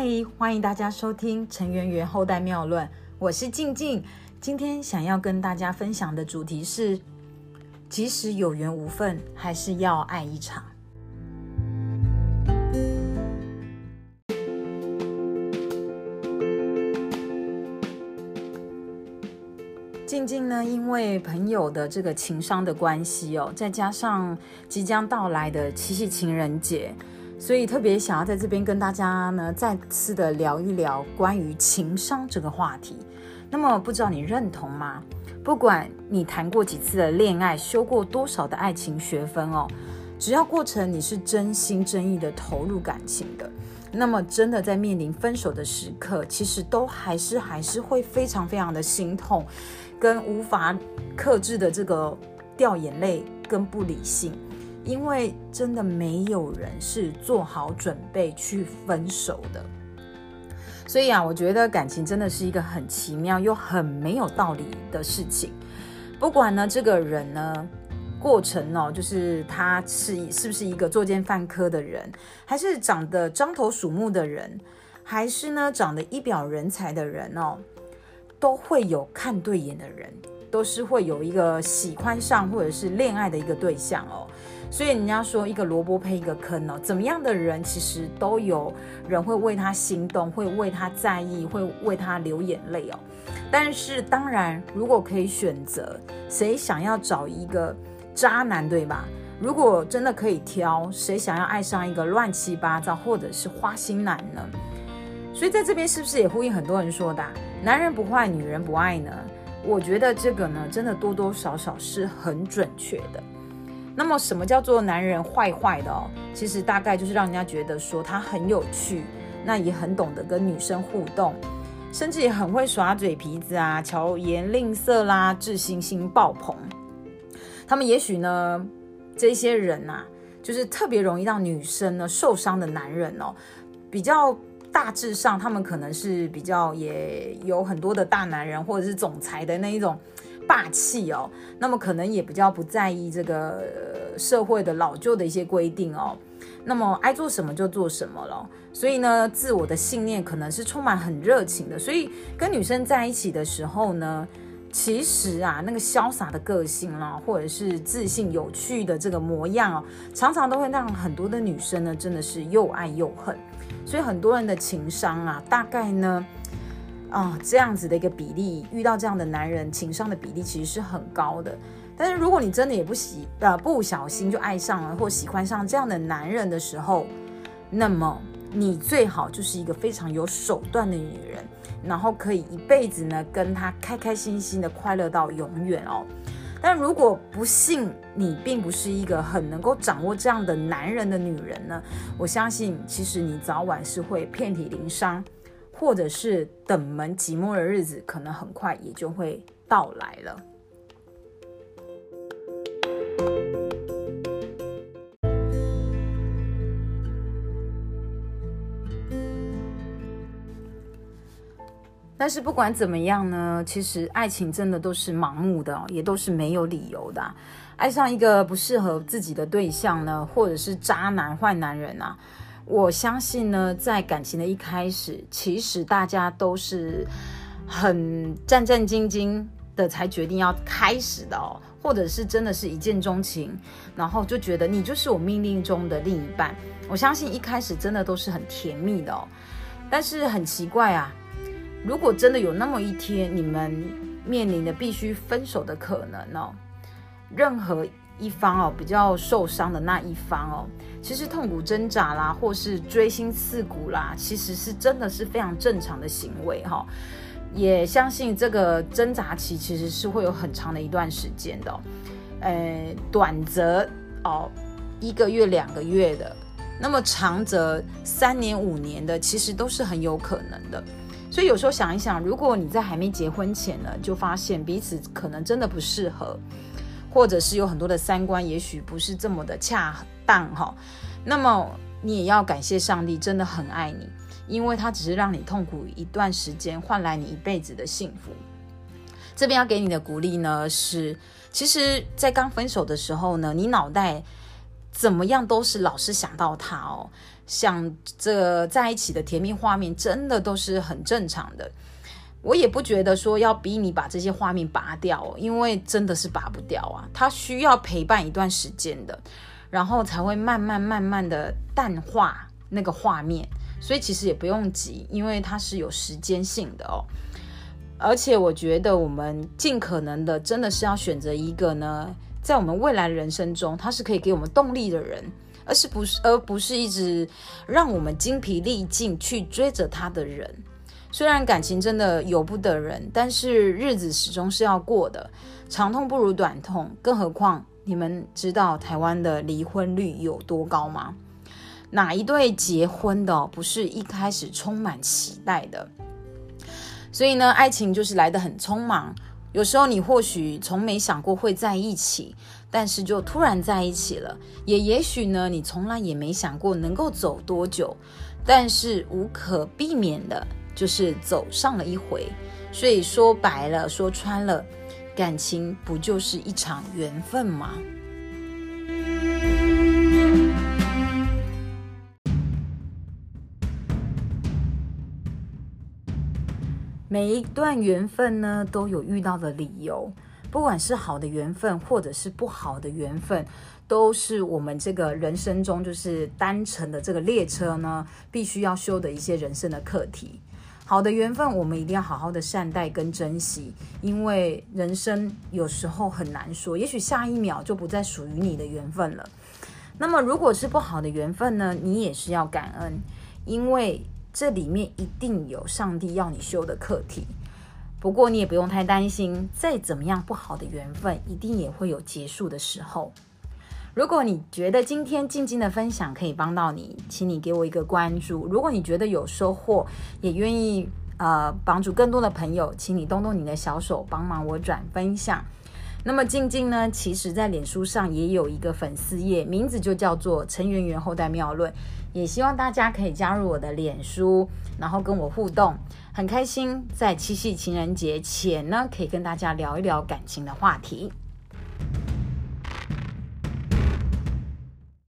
嗨，欢迎大家收听《陈圆圆后代妙论》，我是静静。今天想要跟大家分享的主题是：即使有缘无分，还是要爱一场。静静呢，因为朋友的这个情商的关系哦，再加上即将到来的七夕情人节。所以特别想要在这边跟大家呢再次的聊一聊关于情商这个话题。那么不知道你认同吗？不管你谈过几次的恋爱，修过多少的爱情学分哦，只要过程你是真心真意的投入感情的，那么真的在面临分手的时刻，其实都还是还是会非常非常的心痛，跟无法克制的这个掉眼泪跟不理性。因为真的没有人是做好准备去分手的，所以啊，我觉得感情真的是一个很奇妙又很没有道理的事情。不管呢，这个人呢，过程哦，就是他是是不是一个作奸犯科的人，还是长得獐头鼠目的人，还是呢长得一表人才的人哦，都会有看对眼的人，都是会有一个喜欢上或者是恋爱的一个对象哦。所以人家说一个萝卜配一个坑哦，怎么样的人其实都有人会为他心动，会为他在意，会为他流眼泪哦。但是当然，如果可以选择，谁想要找一个渣男，对吧？如果真的可以挑，谁想要爱上一个乱七八糟或者是花心男呢？所以在这边是不是也呼应很多人说的，男人不坏，女人不爱呢？我觉得这个呢，真的多多少少是很准确的。那么，什么叫做男人坏坏的哦？其实大概就是让人家觉得说他很有趣，那也很懂得跟女生互动，甚至也很会耍嘴皮子啊，巧言令色啦，自信心爆棚。他们也许呢，这些人呐，就是特别容易让女生呢受伤的男人哦，比较大致上，他们可能是比较也有很多的大男人或者是总裁的那一种。霸气哦，那么可能也比较不在意这个社会的老旧的一些规定哦，那么爱做什么就做什么了，所以呢，自我的信念可能是充满很热情的，所以跟女生在一起的时候呢，其实啊，那个潇洒的个性啦，或者是自信有趣的这个模样哦，常常都会让很多的女生呢，真的是又爱又恨，所以很多人的情商啊，大概呢。啊，这样子的一个比例，遇到这样的男人，情商的比例其实是很高的。但是如果你真的也不喜呃不小心就爱上了或喜欢上这样的男人的时候，那么你最好就是一个非常有手段的女人，然后可以一辈子呢跟他开开心心的快乐到永远哦。但如果不幸你并不是一个很能够掌握这样的男人的女人呢，我相信其实你早晚是会遍体鳞伤。或者是等门寂寞的日子，可能很快也就会到来了。但是不管怎么样呢，其实爱情真的都是盲目的，也都是没有理由的。爱上一个不适合自己的对象呢，或者是渣男坏男人啊。我相信呢，在感情的一开始，其实大家都是很战战兢兢的才决定要开始的哦，或者是真的是一见钟情，然后就觉得你就是我命令中的另一半。我相信一开始真的都是很甜蜜的哦，但是很奇怪啊，如果真的有那么一天，你们面临的必须分手的可能哦，任何。一方哦，比较受伤的那一方哦，其实痛苦挣扎啦，或是锥心刺骨啦，其实是真的是非常正常的行为哈。也相信这个挣扎期其实是会有很长的一段时间的，呃，短则哦一个月两个月的，那么长则三年五年的，其实都是很有可能的。所以有时候想一想，如果你在还没结婚前呢，就发现彼此可能真的不适合。或者是有很多的三观，也许不是这么的恰当哈。那么你也要感谢上帝，真的很爱你，因为他只是让你痛苦一段时间，换来你一辈子的幸福。这边要给你的鼓励呢，是其实，在刚分手的时候呢，你脑袋怎么样都是老是想到他哦，想这在一起的甜蜜画面，真的都是很正常的。我也不觉得说要逼你把这些画面拔掉，因为真的是拔不掉啊，他需要陪伴一段时间的，然后才会慢慢慢慢的淡化那个画面。所以其实也不用急，因为它是有时间性的哦。而且我觉得我们尽可能的，真的是要选择一个呢，在我们未来的人生中，他是可以给我们动力的人，而是不是而不是一直让我们精疲力尽去追着他的人。虽然感情真的由不得人，但是日子始终是要过的，长痛不如短痛。更何况你们知道台湾的离婚率有多高吗？哪一对结婚的不是一开始充满期待的？所以呢，爱情就是来得很匆忙。有时候你或许从没想过会在一起，但是就突然在一起了。也也许呢，你从来也没想过能够走多久，但是无可避免的就是走上了一回。所以说白了，说穿了，感情不就是一场缘分吗？每一段缘分呢，都有遇到的理由。不管是好的缘分，或者是不好的缘分，都是我们这个人生中就是单程的这个列车呢，必须要修的一些人生的课题。好的缘分，我们一定要好好的善待跟珍惜，因为人生有时候很难说，也许下一秒就不再属于你的缘分了。那么，如果是不好的缘分呢，你也是要感恩，因为。这里面一定有上帝要你修的课题，不过你也不用太担心，再怎么样不好的缘分，一定也会有结束的时候。如果你觉得今天静静的分享可以帮到你，请你给我一个关注。如果你觉得有收获，也愿意呃帮助更多的朋友，请你动动你的小手，帮忙我转分享。那么静静呢，其实在脸书上也有一个粉丝页，名字就叫做陈圆圆后代妙论。也希望大家可以加入我的脸书，然后跟我互动，很开心在七夕情人节前呢，可以跟大家聊一聊感情的话题。